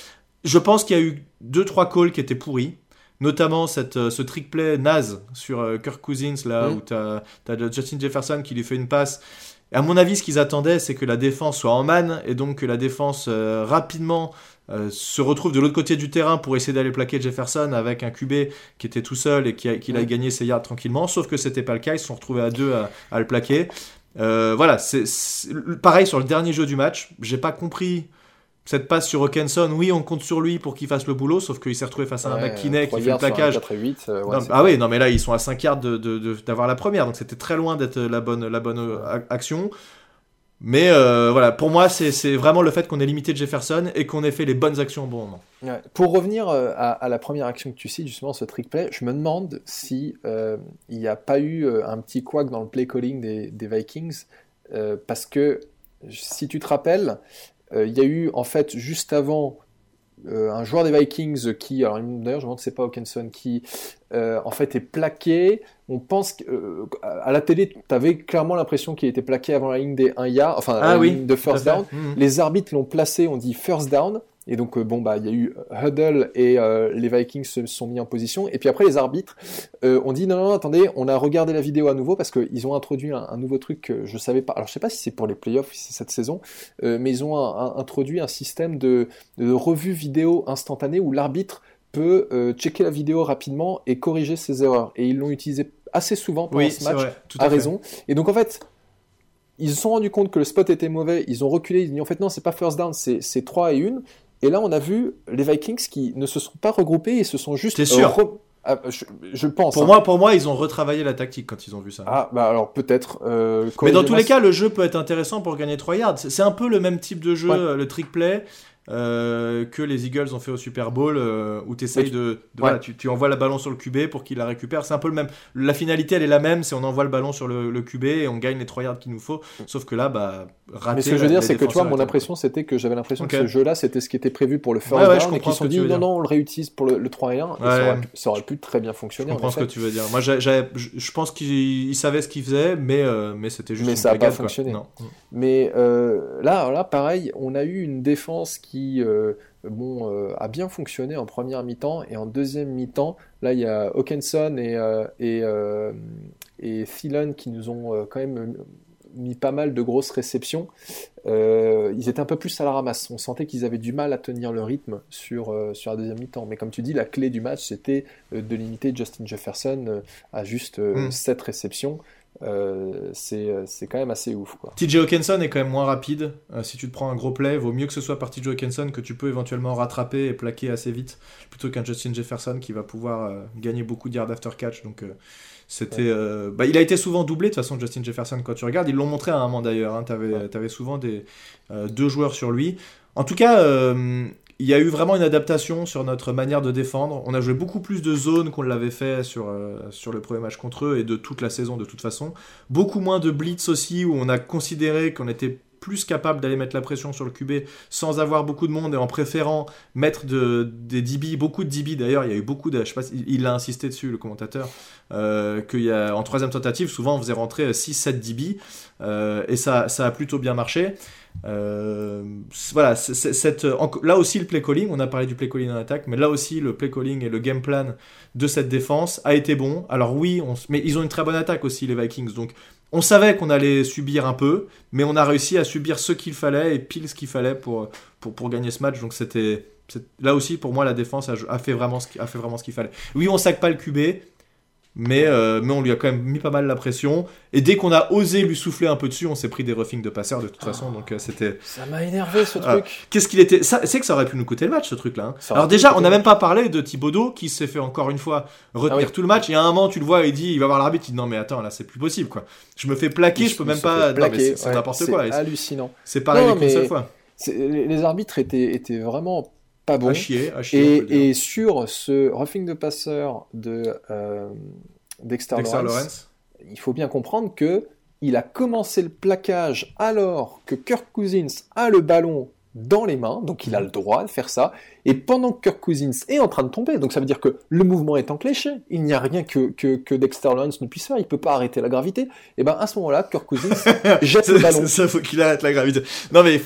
Je pense qu'il y a eu 2-3 calls qui étaient pourris. Notamment cette, euh, ce trick play naze sur Kirk Cousins, là, où tu as, Justin Jefferson qui lui fait une passe. Et à mon avis, ce qu'ils attendaient, c'est que la défense soit en manne, et donc que la défense euh, rapidement se retrouve de l'autre côté du terrain pour essayer d'aller plaquer Jefferson avec un QB qui était tout seul et qui a, a gagné ses yards tranquillement. Sauf que c'était pas le cas, ils se sont retrouvés à deux à, à le plaquer. voilà, c'est pareil sur le dernier jeu du match. J'ai pas compris cette passe sur Hawkinson, oui, on compte sur lui pour qu'il fasse le boulot, sauf qu'il s'est retrouvé face à un mec qui fait le plaquage. 8, euh, ah oui, non, mais là, ils sont à 5 yards d'avoir de, de, la première, donc c'était très loin d'être la bonne, la bonne euh, action. Mais euh, voilà, pour moi, c'est vraiment le fait qu'on ait limité Jefferson et qu'on ait fait les bonnes actions au bon moment. Pour revenir à, la première action que tu cites, justement, ce trick play, je me demande si n'y a pas eu un petit couac dans le play calling des, Vikings, parce que si tu te rappelles, euh, il y a eu en fait juste avant euh, un joueur des Vikings qui, d'ailleurs je me demande c'est pas Hawkinson, qui euh, en fait est plaqué. On pense qu'à la télé, tu avais clairement l'impression qu'il était plaqué avant la ligne des 1 yard, enfin ah la ligne de first down. Mmh. Les arbitres l'ont placé, on dit first down. Et donc, euh, bon, bah, il y a eu Huddle et euh, les Vikings se sont mis en position. Et puis après, les arbitres euh, ont dit non, non, attendez, on a regardé la vidéo à nouveau parce qu'ils ont introduit un, nouveau truc que je savais pas. Alors, je sais pas si c'est pour les playoffs, si c'est cette saison, mais ils ont introduit un système de, revue vidéo instantanée où l'arbitre peut checker la vidéo rapidement et corriger ses erreurs. Et ils l'ont utilisé assez souvent pendant ce match, à, raison. Et donc, en fait, ils se sont rendus compte que le spot était mauvais, ils ont reculé, ils ont dit en fait non, c'est pas first down, c'est 3 et 1. Et là, on a vu les Vikings qui ne se sont pas regroupés et se sont juste. T'es sûr ah, je, pense. Pour, hein. moi, pour moi, ils ont retravaillé la tactique quand ils ont vu ça. Ah, bah alors peut-être. Euh, Mais dans tous les cas, le jeu peut être intéressant pour gagner 3 yards. C'est un peu le même type de jeu, le trick play. Euh, que les Eagles ont fait au Super Bowl euh, où tu essayes de, voilà, tu, envoies le ballon sur le QB pour qu'il la récupère. C'est un peu le même. La finalité elle est la même c'est on envoie le ballon sur le, QB et on gagne les 3 yards qu'il nous faut. Sauf que là bah rater, mais ce que je veux dire c'est que tu vois mon impression c'était que j'avais l'impression que ce jeu là c'était ce qui était prévu pour le first down et qu'ils se sont dit non non on le réutilise pour le, 3 et 1 ça, aurait, pu très bien fonctionner je comprends ce que tu veux dire. Moi je pense qu'ils savaient ce qu'ils faisaient mais, euh, mais c'était juste mais ça n'a pas fonctionné. Mais là, là pareil on a eu une défense qui qui euh, bon, euh, a bien fonctionné en première mi-temps et en deuxième mi-temps, là il y a Hawkinson et, euh, et, et Thielen qui nous ont quand même mis pas mal de grosses réceptions. ils étaient un peu plus à la ramasse. On sentait qu'ils avaient du mal à tenir le rythme sur, sur la deuxième mi-temps. Mais comme tu dis, la clé du match, c'était de limiter Justin Jefferson à juste 7 mm. réceptions. Euh, euh, c'est quand même assez ouf. Quoi. TJ Hawkinson est quand même moins rapide. Euh, si tu te prends un gros play, vaut mieux que ce soit par TJ Hawkinson que tu peux éventuellement rattraper et plaquer assez vite, plutôt qu'un Justin Jefferson qui va pouvoir gagner beaucoup de yards after catch. Donc c'était, bah, il a été souvent doublé de toute façon Justin Jefferson quand tu regardes. Ils l'ont montré à un moment d'ailleurs. Hein. Tu avais, souvent des, deux joueurs sur lui. En tout cas, il y a eu vraiment une adaptation sur notre manière de défendre. On a joué beaucoup plus de zones qu'on l'avait fait sur, euh, sur le premier match contre eux et de toute la saison de toute façon. Beaucoup moins de blitz aussi, où on a considéré qu'on était plus capable d'aller mettre la pression sur le QB sans avoir beaucoup de monde et en préférant mettre de, des DB, beaucoup de DB d'ailleurs, il y a eu beaucoup de, je sais pas, il, a insisté dessus le commentateur, euh, qu'il troisième tentative, souvent on faisait rentrer 6-7 DB euh, et ça, ça a plutôt bien marché. Euh, voilà, là aussi le play calling, on a parlé du play calling en attaque, mais là aussi le play calling et le game plan de cette défense a été bon. Alors oui, mais ils ont une très bonne attaque aussi les Vikings, donc on savait qu'on allait subir un peu, mais on a réussi à subir ce qu'il fallait et pile ce qu'il fallait pour, pour, pour, gagner ce match. Donc c'était là aussi pour moi la défense a, fait vraiment ce, qu'il fallait. Oui, on sac pas le QB, mais, euh, mais on lui a quand même mis pas mal la pression. Et dès qu'on a osé lui souffler un peu dessus, on s'est pris des roughings de passeurs de toute façon. Donc euh, c'était. Ça m'a énervé ce ah, truc. Qu'est-ce qu'il était. C'est que ça aurait pu nous coûter le match ce truc-là. Hein. Alors déjà, on n'a même pas parlé de Thibodeau qui s'est fait encore une fois retenir ah tout le match. Et à un moment, tu le vois, il dit, il va voir l'arbitre, il dit non mais attends là, c'est plus possible quoi. Je me fais plaquer, je peux même pas. C'est n'importe quoi. C'est hallucinant. C'est pareil qu'une seule fois. Les arbitres étaient, étaient vraiment pas bons. À chier, à chier, et, et, sur ce roughing de passeur de. Euh, Dexter, Lawrence, il faut bien comprendre que il a commencé le plaquage alors que Kirk Cousins a le ballon dans les mains, donc il a le droit de faire ça, et pendant que Kirk Cousins est en train de tomber, donc ça veut dire que le mouvement est enclenché, il n'y a rien que, que, Dexter Lawrence ne puisse faire, il ne peut pas arrêter la gravité, et bien à ce moment-là, Kirk Cousins jette le ballon. ça, faut qu'il arrête la gravité. Non mais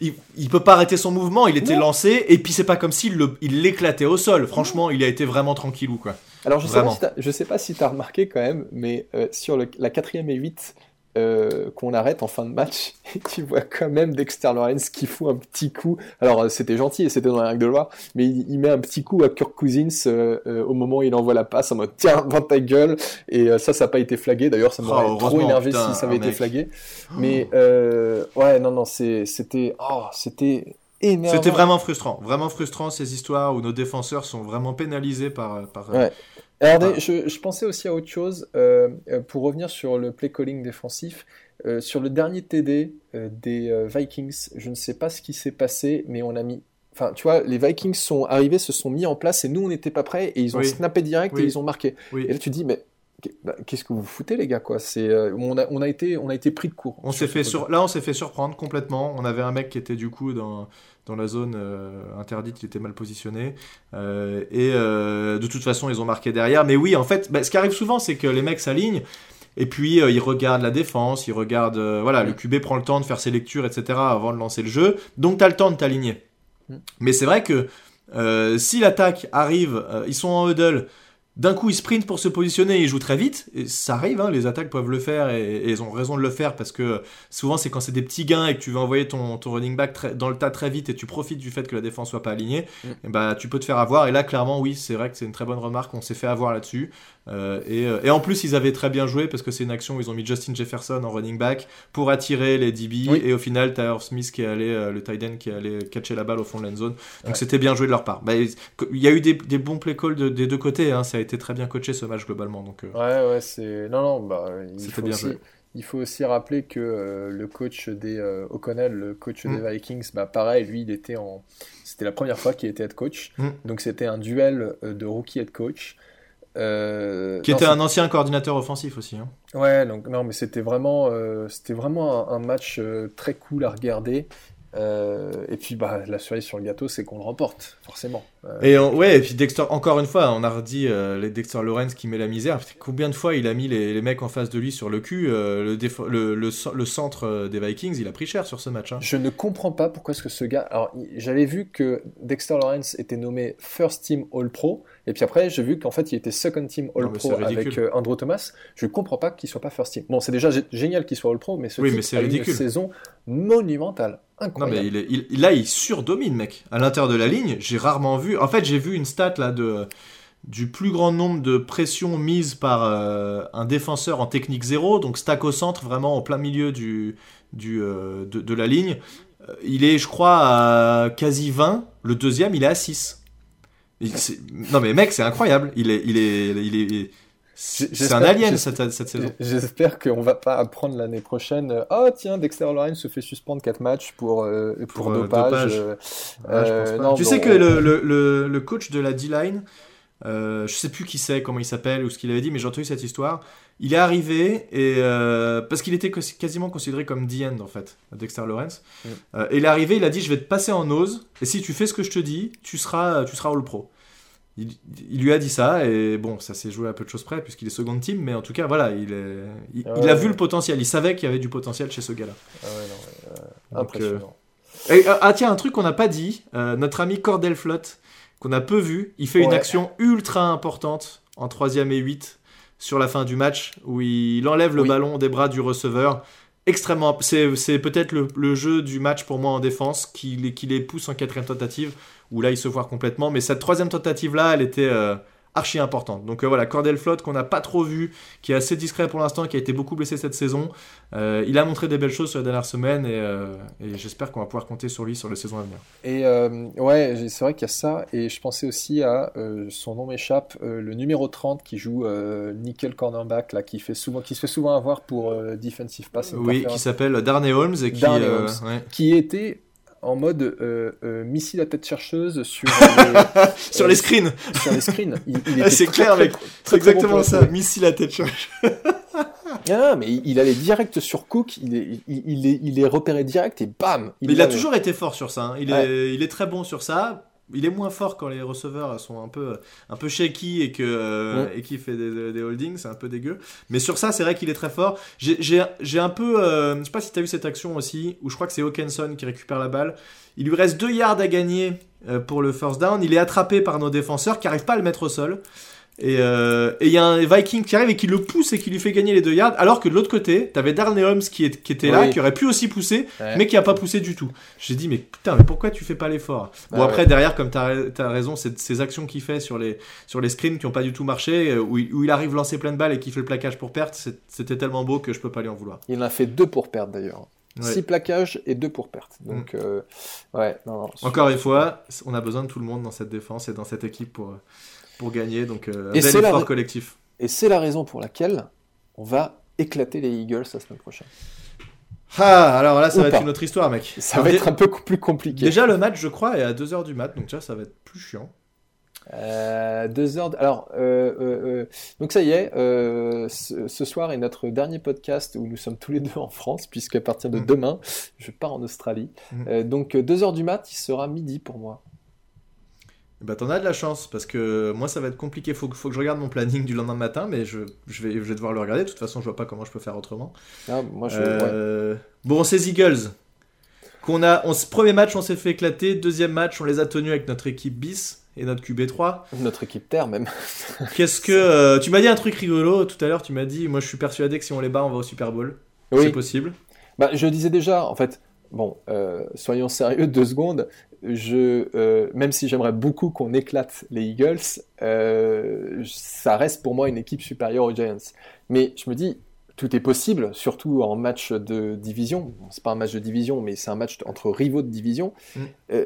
il, il, peut pas arrêter son mouvement, il était lancé, et puis c'est pas comme s'il l'éclatait au sol, franchement, il a été vraiment tranquillou quoi. Alors, je sais, pas si sais pas si tu as remarqué quand même, mais euh, sur la quatrième et 8 euh, qu'on arrête en fin de match, tu vois quand même Dexter Lawrence qui fout un petit coup. Alors, euh, c'était gentil et c'était dans la règle de loi, mais il, met un petit coup à Kirk Cousins au moment où il envoie la passe en mode tiens, vends ta gueule. Et ça, ça n'a pas été flagué. D'ailleurs, ça m'aurait oh, trop énervé si ça avait été flagué. Mais ouais, non, non, c'était. Oh, c'était c'était vraiment frustrant, vraiment frustrant ces histoires où nos défenseurs sont vraiment pénalisés par. par, ouais. Alors, je, pensais aussi à autre chose, euh, euh, pour revenir sur le play calling défensif. Euh, sur le dernier TD des Vikings, je ne sais pas ce qui s'est passé, mais on a mis. Enfin, tu vois, les Vikings sont arrivés, se sont mis en place et nous, on n'était pas prêts et ils ont snappé direct et ils ont marqué. Et là, tu dis, mais qu'est-ce que vous foutez les gars quoi? C'est on, a, on, a, été on a été pris de court on s'est fait sur là on s'est fait surprendre complètement on avait un mec qui était du coup dans dans la zone euh, interdite, il était mal positionné. Euh, et euh, de toute façon, ils ont marqué derrière. Mais oui, en fait, bah, ce qui arrive souvent, c'est que les mecs s'alignent. Et puis ils regardent la défense, ils regardent, voilà, le QB prend le temps de faire ses lectures, etc. avant de lancer le jeu. Donc tu as le temps de t'aligner. Mm. Mais c'est vrai que si l'attaque arrive, ils sont en huddle, d'un coup, ils sprintent pour se positionner et ils jouent très vite. Et ça arrive, hein, les attaques peuvent le faire et, ils ont raison de le faire parce que souvent, c'est quand c'est des petits gains et que tu veux envoyer ton, ton running back dans le tas très vite et tu profites du fait que la défense soit pas alignée, mm. et bah, tu peux te faire avoir. Et là, clairement, oui, c'est vrai que c'est une très bonne remarque. On s'est fait avoir là-dessus. Euh, euh, et, en plus, ils avaient très bien joué parce que c'est une action où ils ont mis Justin Jefferson en running back pour attirer les DB. Et au final, Tyler Smith qui est allé, euh, le tight end qui est allé catcher la balle au fond de l'end zone. Donc c'était bien joué de leur part. Bah, il y a eu des, bons play calls des deux côtés. Hein. Ça a été très bien coaché ce match globalement. Donc, Ouais, ouais, c'est. Non, non, bah, il faut bien aussi... Il faut aussi rappeler que le coach des O'Connell, le coach des mm. Vikings, bah pareil, lui, il était en, c'était la première fois qu'il était head coach, mm. donc c'était un duel de rookie head coach. Euh, qui était un ancien coordinateur offensif aussi. Hein. Ouais, donc non, mais c'était vraiment, euh, c'était vraiment un, match euh, très cool à regarder. Et puis bah, la cerise sur le gâteau, c'est qu'on le remporte, forcément. Et ouais, et puis Dexter, encore une fois, on a redit les Dexter Lawrence qui met la misère. Combien de fois il a mis les, mecs en face de lui sur le cul le, le, le, centre des Vikings, il a pris cher sur ce match. Hein. Je ne comprends pas pourquoi est-ce que ce gars. Alors, j'avais vu que Dexter Lawrence était nommé First Team All Pro, et puis après, j'ai vu qu'en fait, il était Second Team All Pro avec Andrew Thomas. Je ne comprends pas qu'il soit pas First Team. Bon, c'est déjà génial qu'il soit All Pro, mais ce oui, mais a une saison monumentale. Non, mais il est, là, il surdomine, mec. À l'intérieur de la ligne, j'ai rarement vu. En fait, j'ai vu une stat là de du plus grand nombre de pressions mises par euh, un défenseur en technique zéro, donc stack au centre, vraiment au plein milieu du, du, euh, de, la ligne. Euh, il est, je crois, à quasi 20. Le deuxième, il est à 6. Non mais mec, c'est incroyable. Il est, il est, il est, c'est un alien cette, cette, saison. J'espère qu'on va pas apprendre l'année prochaine. Euh, oh tiens, Dexter Lawrence se fait suspendre 4 matchs pour, euh, pour, euh, dopage. tu sais que le, le, le, coach de la D-line Euh, je sais plus qui c'est, comment il s'appelle ou ce qu'il avait dit, mais j'ai entendu cette histoire. Il est arrivé et euh, parce qu'il était quasiment considéré comme the end en fait, Dexter Lawrence. Euh, et il est arrivé, il a dit je vais te passer en nose et si tu fais ce que je te dis, tu seras, tu seras all pro. Il, il lui a dit ça et bon, ça s'est joué à peu de choses près puisqu'il est second team, mais en tout cas voilà, il, est, il, Ah il a ouais. vu le potentiel, il savait qu'il y avait du potentiel chez ce gars-là. Ah ouais, non, ouais, Donc, impressionnant. Et, euh, ah tiens, un truc qu'on n'a pas dit, notre ami Cordell Flott, qu'on a peu vu, il fait une action ultra importante en 3ème et 8 sur la fin du match, où il enlève le Oui. ballon des bras du receveur. Extrêmement, c'est c'est peut-être le, le jeu du match pour moi en défense qui, les- qui les pousse en quatrième tentative, où là il se voit complètement. Mais cette troisième tentative là, elle était euh, archi importante. Donc euh, voilà, Cordell Flott qu'on n'a pas trop vu, qui est assez discret pour l'instant, qui a été beaucoup blessé cette saison. Euh, il a montré des belles choses sur les dernières semaines et, euh, et j'espère qu'on va pouvoir compter sur lui sur les saisons à venir. Et ouais, c'est vrai qu'il y a ça. Et je pensais aussi à son nom m'échappe, le numéro 30 qui joue nickel cornerback là, qui fait souvent, qui se fait souvent avoir pour defensive pass. Oui, qui s'appelle Darnay Holmes et qui, Holmes. ouais. qui était en mode euh, euh, missile à tête chercheuse sur les, sur les screens. sur les screens. Il, il c'est clair, très, mec. C'est bon exactement ça. Missile à tête charge. Ah, mais il, il allait direct sur Cook, il est, il, il est, il est repéré direct et bam Mais il a toujours été fort sur ça. hein. Il, Ouais. est, il est très bon sur ça. Il est moins fort quand les receveurs sont un peu, un peu shaky et que euh, et qu'il fait des, des holdings, c'est un peu dégueu. Mais sur ça, c'est vrai qu'il est très fort. J'ai- un peu, euh, je sais pas si tu as vu cette action aussi, où je crois que c'est Hawkinson qui récupère la balle. Il lui reste deux yards à gagner euh, pour le first down. Il est attrapé par nos défenseurs qui n'arrivent pas à le mettre au sol. Et euh, il y a un Viking qui arrive et qui le pousse et qui lui fait gagner les deux yards. Alors que de l'autre côté, t'avais Darnay Holmes qui, est- qui était là, Oui. qui aurait pu aussi pousser, Ouais. mais qui a pas poussé du tout. J'ai dit, mais putain, mais pourquoi tu fais pas l'effort? Bon, Ah après, ouais. derrière, comme tu as, raison, ces actions qu'il fait sur les, sur les screens qui ont pas du tout marché, euh, où il, où il arrive lancer plein de balles et qui fait le plaquage pour perte, c'était tellement beau que je peux pas lui en vouloir. Il en a fait deux pour perdre d'ailleurs. Ouais. Six plaquages et deux pour perte. Donc, euh, ouais, non, non, Encore une fois, on a besoin de tout le monde dans cette défense et dans cette équipe pour, pour gagner, donc euh, un Et bel c'est la effort ra- collectif. Et c'est la raison pour laquelle on va éclater les Eagles la semaine prochaine. Ah, alors là, ça Ou va pas. être une autre histoire, mec. Ça va dé- être un peu plus compliqué. Déjà, le match, je crois, est à 2h du mat, donc vois, ça va être plus chiant. Euh, deux heures. de- Alors, euh, euh, euh, donc ça y est, ce, ce soir est notre dernier podcast où nous sommes tous les deux en France, puisqu'à partir de Mm. demain, je pars en Australie. Mm. Donc, euh, deux heures du mat, il sera midi pour moi. Bah t'en as de la chance parce que moi ça va être compliqué, faut, que- faut que je regarde mon planning du lendemain matin mais je, je, vais, je vais devoir le regarder, de toute façon je vois pas comment je peux faire autrement. Ah, moi, je, ouais. Euh, Bon ces Eagles, qu'on a, on, premier match on s'est fait éclater, deuxième match on les a tenus avec notre équipe bis et notre QB3. Notre équipe terre même. Qu'est-ce que... euh, tu m'as dit un truc rigolo tout à l'heure, tu m'as dit moi je suis persuadé que si on les bat on va au Super Bowl. C'est Oui, possible. bah, je disais déjà, en fait, bon, euh, soyons sérieux deux secondes. Je, euh, même si j'aimerais beaucoup qu'on éclate les Eagles, euh, ça reste pour moi une équipe supérieure aux Giants. Mais je me dis, tout est possible, surtout en match de division. Bon, c'est pas un match de division, mais c'est un match entre rivaux de division. Mm.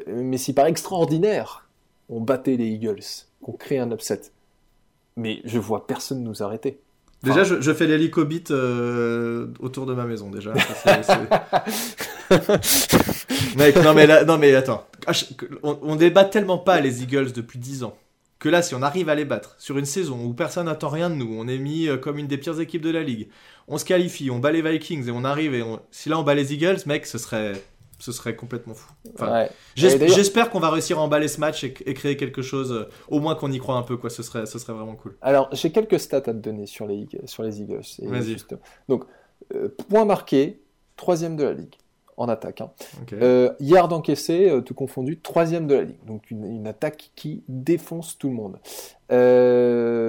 Mais si par extraordinaire, on battait les Eagles, qu'on crée un upset, mais je vois personne nous arrêter. Déjà je, je fais l'hélicobite euh, autour de ma maison déjà. Ça, Mec, non mais, là, non mais attends. Ah, On, on débat tellement pas les Eagles depuis 10 ans. Que là, si on arrive à les battre sur une saison où personne n'attend rien de nous, on est mis euh, comme une des pires équipes de la ligue, on se qualifie, on bat les Vikings et on arrive et on- si là on bat les Eagles, mec, ce serait, ce serait complètement fou. Enfin, Ouais. J'espère qu'on va réussir à emballer ce match et, et créer quelque chose, euh, au moins qu'on y croit un peu, quoi. Ce serait, ce serait vraiment cool. Alors, j'ai quelques stats à te donner sur les, Eagles- sur les Eagles. Donc, euh, point marqué, troisième de la ligue en attaque. hein. Ok. Euh, yard encaissé, euh, tout confondu, troisième de la ligue. Donc, une, une attaque qui défonce tout le monde.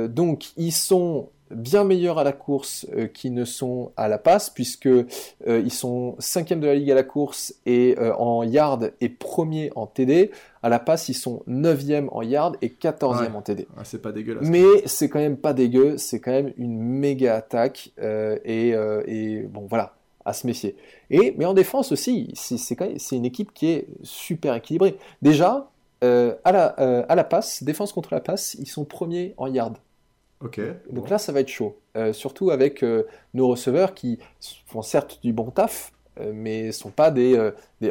Donc, ils sont bien meilleurs à la course euh, qu'ils ne sont à la passe, puisque euh, ils sont cinquième de la ligue à la course et euh, en yard et premier en TD. À la passe, ils sont neuvième en yard et quatorzième Ouais. en TD. Ah, c'est pas dégueulasse. Mais c'est quand même pas dégueu, c'est quand même une méga attaque euh, et, et bon voilà, à se méfier. Et mais en défense aussi, c'est une équipe qui est super équilibrée. Déjà à la à la passe, défense contre la passe, ils sont premiers en yard. Donc bon. là, ça va être chaud. Euh, surtout avec euh, nos receveurs qui font certes du bon taf, mais sont pas des,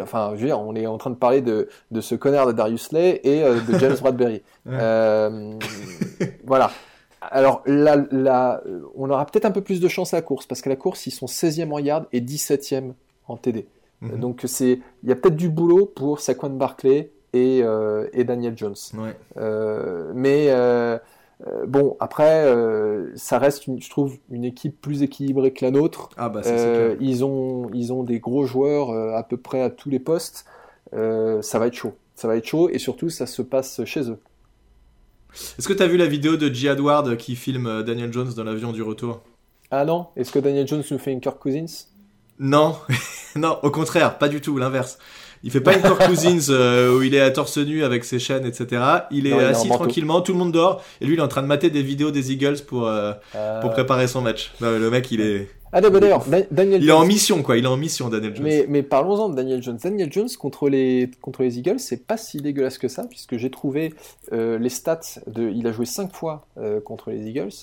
Enfin, je veux dire, on est en train de parler de, de ce connard de Darius Lay et de James Bradbury. voilà. Alors, là, on aura peut-être un peu plus de chance à la course, parce que la course, ils sont 16e en yard et 17e en TD. Mhm. Donc, il y a peut-être du boulot pour Saquon Barclay et, euh, et Daniel Jones. Euh, mais euh, bon, après, ça reste, je trouve, une équipe plus équilibrée que la nôtre. Ah bah, ils, ont, ils ont des gros joueurs à peu près à tous les postes. ça va être chaud. Ça va être chaud et surtout, ça se passe chez eux. Est-ce que tu as vu la vidéo de G. Edward qui filme euh, Daniel Jones dans l'avion du retour? Ah non Est-ce que Daniel Jones nous fait une Kirk Cousins? Non, non, au contraire, pas du tout, l'inverse. Il fait pas une Kirk Cousins euh, où il est à torse nu avec ses chaînes, etc. Il est assis tranquillement, tout le monde dort, et lui il est en train de mater des vidéos des Eagles pour, euh, pour préparer son match. le mec il est... Ah d'ailleurs, Daniel Il est en mission, quoi. Il est en mission, Daniel Jones. Mais, mais parlons-en de Daniel Jones. Daniel Jones contre les, contre les Eagles, c'est pas si dégueulasse que ça, puisque j'ai trouvé euh, les stats de. Il a joué 5 fois euh, contre les Eagles.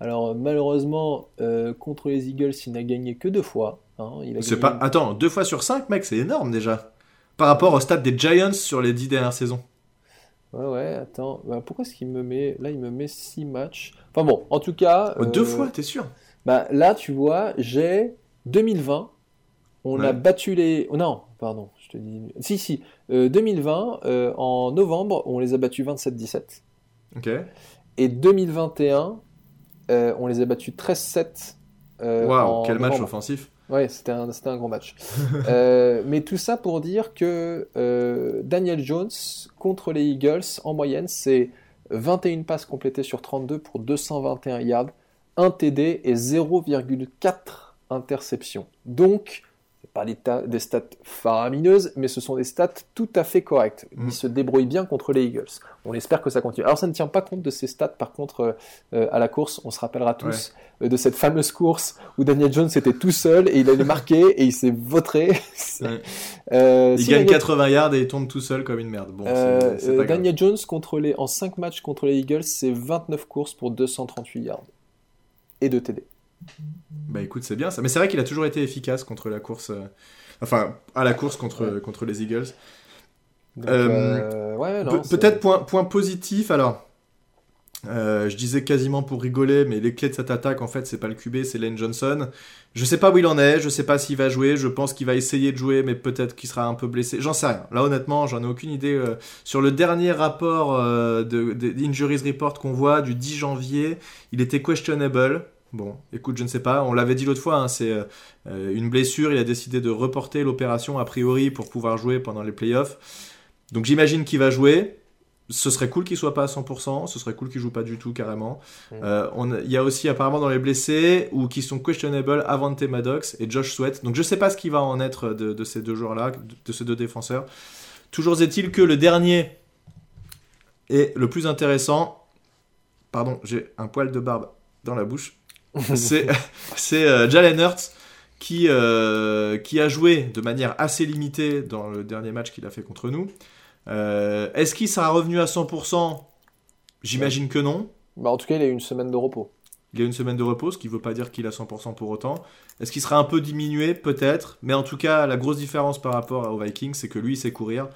Alors, malheureusement, euh, contre les Eagles, il n'a gagné que 2 fois. Hein. C'est pas. Attends, 2 fois sur 5, mec, c'est énorme déjà. Par rapport au stats des Giants sur les 10 dernières saisons. Ouais, ouais, attends. Bah, pourquoi est-ce qu'il me met. Là, il me met 6 matchs? Enfin bon, en tout cas. Oh, deux fois, t'es sûr? bah, là, tu vois, j'ai 2020. On a battu les. Oh, non, pardon, je te dis. Si, si. 2020, euh, euh, en novembre, on les a battus 27-17. Ok. Et 2021, euh, on les a battus 13-7. Waouh, quel match offensif! Ouais, c'était un, un, grand match. mais tout ça pour dire que Daniel Jones contre les Eagles, en moyenne, c'est 21 passes complétées sur 32 pour 221 yards. 1 TD et 0,4 interceptions. Donc, pas des, des, stats faramineuses, mais ce sont des stats tout à fait correctes. Il mm. se débrouille bien contre les Eagles. On espère que ça continue. Alors, ça ne tient pas compte de ces stats, par contre, euh, à la course. On se rappellera tous euh, de cette fameuse course où Daniel Jones était tout seul et il allait marquer et il s'est vautré. Euh, il gagne 80 yards et il tombe tout seul comme une merde. Bon, Daniel Jones contre les, en 5 matchs contre les Eagles, c'est 29 courses pour 238 yards et de TD. Bah écoute, c'est bien ça. Mais c'est vrai qu'il a toujours été efficace contre la course. Euh, enfin, à la course contre, contre les Eagles. Euh, euh, peut-être point, point positif, alors. je disais quasiment pour rigoler, mais les clés de cette attaque, en fait, c'est pas le QB, c'est Lane Johnson. Je sais pas où il en est, je sais pas s'il va jouer, je pense qu'il va essayer de jouer, mais peut-être qu'il sera un peu blessé. J'en sais rien. Là, honnêtement, j'en ai aucune idée. sur le dernier rapport de, de, Injuries Report qu'on voit du 10 janvier, il était questionable. Bon, écoute, je ne sais pas. On l'avait dit l'autre fois, hein, c'est euh, une blessure. Il a décidé de reporter l'opération a priori pour pouvoir jouer pendant les playoffs. Donc j'imagine qu'il va jouer. Ce serait cool qu'il soit pas à 100%. Ce serait cool qu'il joue pas du tout carrément. Mm. Euh, il y a aussi apparemment dans les blessés ou qui sont questionable Avante Maddox et Josh Sweat. Donc je ne sais pas ce qui va en être de, ces deux joueurs-là, de, ces deux défenseurs. Toujours est-il que le dernier est le plus intéressant. Pardon, j'ai un poil de barbe dans la bouche c'est euh, Jalen Hurts qui, euh, qui a joué de manière assez limitée dans le dernier match qu'il a fait contre nous. Euh, est-ce qu'il sera revenu à 100% J'imagine que non. Bah en tout cas, il a eu une semaine de repos. Il a une semaine de repos, ce qui ne veut pas dire qu'il a 100% pour autant. Est-ce qu'il sera un peu diminué? Peut-être. Mais en tout cas, la grosse différence par rapport aux Vikings, c'est que lui, il sait courir.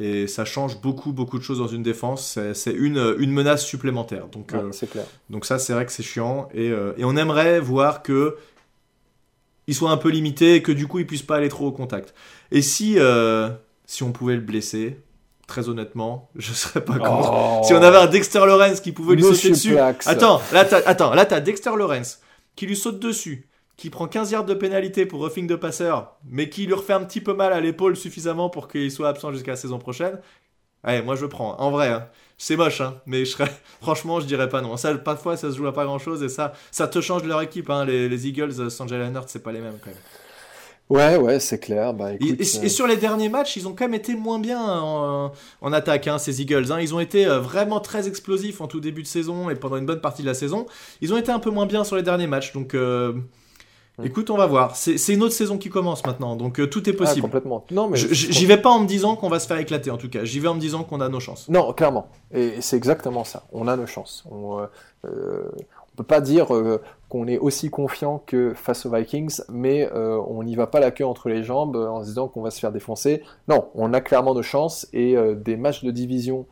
Et ça change beaucoup, beaucoup de choses dans une défense. C'est une, une menace supplémentaire. Donc, euh, clair. donc ça, c'est vrai que c'est chiant. Et, euh, et, on aimerait voir que il soit un peu limité et que du coup, il puisse pas aller trop au contact. Et si, euh, si on pouvait le blesser, très honnêtement, je serais pas contre. Oh. Si on avait un Dexter Lawrence qui pouvait lui sauter dessus. Attends, là, attends, là, t'as Dexter Lawrence qui lui saute dessus qui prend 15 yards de pénalité pour roughing de passeur, mais qui lui refait un petit peu mal à l'épaule suffisamment pour qu'il soit absent jusqu'à la saison prochaine, allez, moi je prends. En vrai, hein. c'est moche, hein, mais je serais... franchement, je dirais pas non. Ça, parfois, ça se joue à pas grand chose et ça, ça te change de leur équipe. Hein. Les, Eagles euh, sans Jalen Hurts, c'est pas les mêmes quand même. Ouais, ouais, c'est clair. Bah, et, euh, sur les derniers matchs, ils ont quand même été moins bien en, attaque, hein, ces Eagles. Ils ont été euh, vraiment très explosifs en tout début de saison et pendant une bonne partie de la saison. Ils ont été un peu moins bien sur les derniers matchs. Donc, Écoute, on va voir. C'est une autre saison qui commence maintenant, donc euh, tout est ah, possible. complètement. Non, mais j'y vais pas en me disant qu'on va se faire éclater, en tout cas. J'y vais en me disant qu'on a nos chances. Non, clairement. Et c'est exactement ça. On a nos chances. On, euh, peut pas dire qu'on est aussi confiant que face aux Vikings, mais on n'y va pas la queue entre les jambes en se disant qu'on va se faire défoncer. Non, on a clairement de chance et des matchs de division,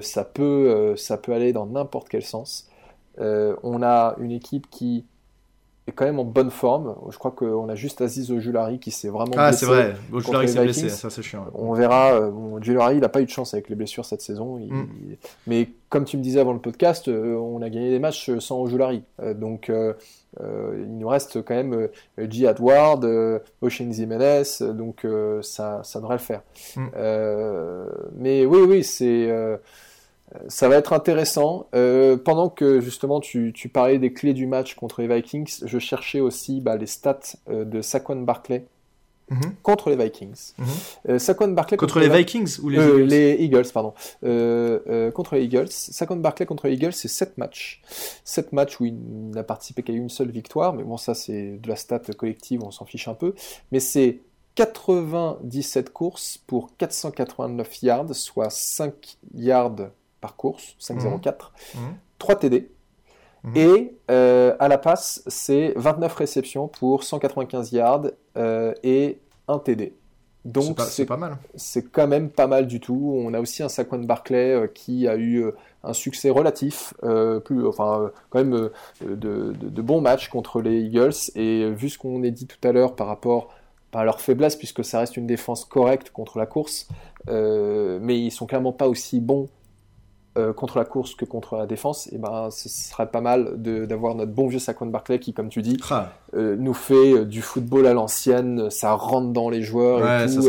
ça, peut, ça peut aller dans n'importe quel sens. on a une équipe qui quand même en bonne forme. Je crois qu'on a juste Aziz Ojulari qui s'est vraiment ah, c'est vrai. Ojulari s'est blessé, ça c'est chiant. On verra. Euh, Ojulari, il n'a pas eu de chance avec les blessures cette saison. Mm. Mais comme tu me disais avant le podcast, euh, on a gagné des matchs sans Ojulari. Euh, donc il nous reste quand même G. Edward, Ocean Jimenez, donc ça, ça devrait le faire. Mm. mais oui, oui, c'est ça va être intéressant. Euh, pendant que justement tu, parlais des clés du match contre les Vikings, je cherchais aussi bah, les stats euh, de Saquon Barclay mhm. contre les Vikings. Mhm. Euh, Saquon Barclay contre, les, Vikings ou les Eagles Les Eagles, pardon. contre les Eagles. Saquon Barclay contre les Eagles, c'est 7 matchs. 7 matchs où il n'a participé qu'à une seule victoire, mais bon, ça c'est de la stat collective, on s'en fiche un peu. Mais c'est 97 courses pour 489 yards, soit 5 yards par course, 5,04, 3 TD. Et euh, à la passe, c'est 29 réceptions pour 195 yards euh, et 1 TD. Donc c'est pas, mal. C'est quand même pas mal du tout. On a aussi un Saquon Barclay euh, qui a eu un succès relatif, plus, enfin quand même de, de, bons matchs contre les Eagles. Et vu ce qu'on a dit tout à l'heure par rapport à leur faiblesse, puisque ça reste une défense correcte contre la course, mais ils sont clairement pas aussi bons euh, contre la course que contre la défense, et ben ce serait pas mal d'avoir notre bon vieux Saquon Barclay qui, comme tu dis, ah. euh, nous fait euh, du football à l'ancienne, ça rentre dans les joueurs et tout.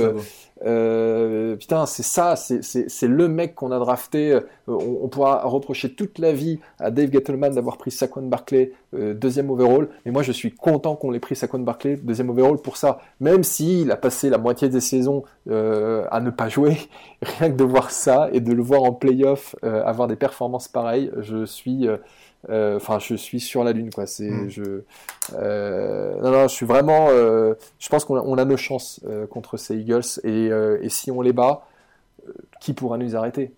Euh, putain, c'est ça, c'est le mec qu'on a drafté. Euh, on, pourra reprocher toute la vie à Dave Gettleman d'avoir pris Saquon Barclay euh, deuxième overall, mais moi je suis content qu'on ait pris Saquon Barclay deuxième overall pour ça. Même s'il a passé la moitié des saisons à ne pas jouer, rien que de voir ça et de le voir en playoff avoir des performances pareilles, je suis enfin, je suis sur la lune, quoi. C'est, mm. je, euh, non, non, je suis vraiment. Euh, je pense qu'on a, on a nos chances contre ces Eagles et, et, si on les bat, qui pourra nous arrêter?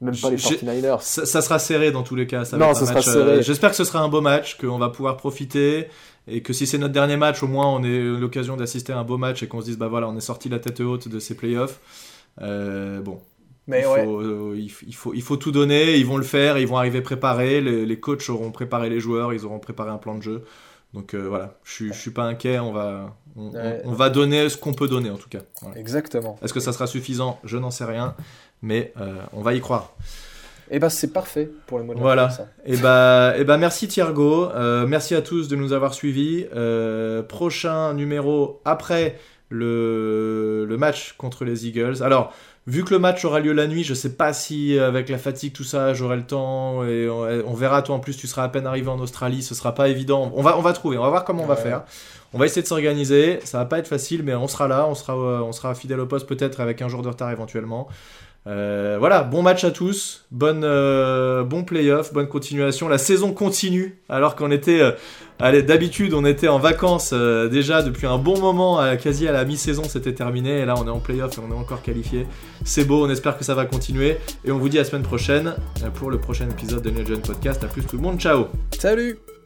Même pas les 49ers. Ça, sera serré dans tous les cas. Ça non, ça sera serré. J'espère que ce sera un beau match, qu'on va pouvoir profiter et que si c'est notre dernier match, au moins on ait l'occasion d'assister à un beau match et qu'on se dise bah voilà, on est sorti la tête haute de ces playoffs. bon, il, faut, euh, il, faut, il, faut, tout donner, ils vont le faire, ils vont arriver préparés, les, les, coachs auront préparé les joueurs, ils auront préparé un plan de jeu. Donc euh, voilà, je ne suis pas inquiet, on va, on, va donner ce qu'on peut donner en tout cas. Exactement. Est-ce que ça sera suffisant? Je n'en sais rien, mais euh, on va y croire. Et eh ben c'est parfait pour le mot Voilà. Et bah, et bah merci Thiergo, merci à tous de nous avoir suivis. prochain numéro après le, le match contre les Eagles. Alors Vu que le match aura lieu la nuit, je sais pas si avec la fatigue, tout ça, j'aurai le temps. Et on, verra, toi en plus, tu seras à peine arrivé en Australie, ce sera pas évident. On va, on va trouver, on va voir comment on va faire. On va essayer de s'organiser. Ça va pas être facile, mais on sera là, on sera, on sera fidèle au poste peut-être avec un jour de retard éventuellement. Euh, voilà, bon match à tous, bonne, euh, bon playoff, bonne continuation. La saison continue, alors qu'on était, euh, allez, d'habitude, on était en vacances déjà depuis un bon moment, quasi à la mi-saison, c'était terminé, et là on est en playoff et on est encore qualifié. C'est beau, on espère que ça va continuer, et on vous dit à la semaine prochaine pour le prochain épisode de New Gen Podcast. À plus tout le monde, ciao Salut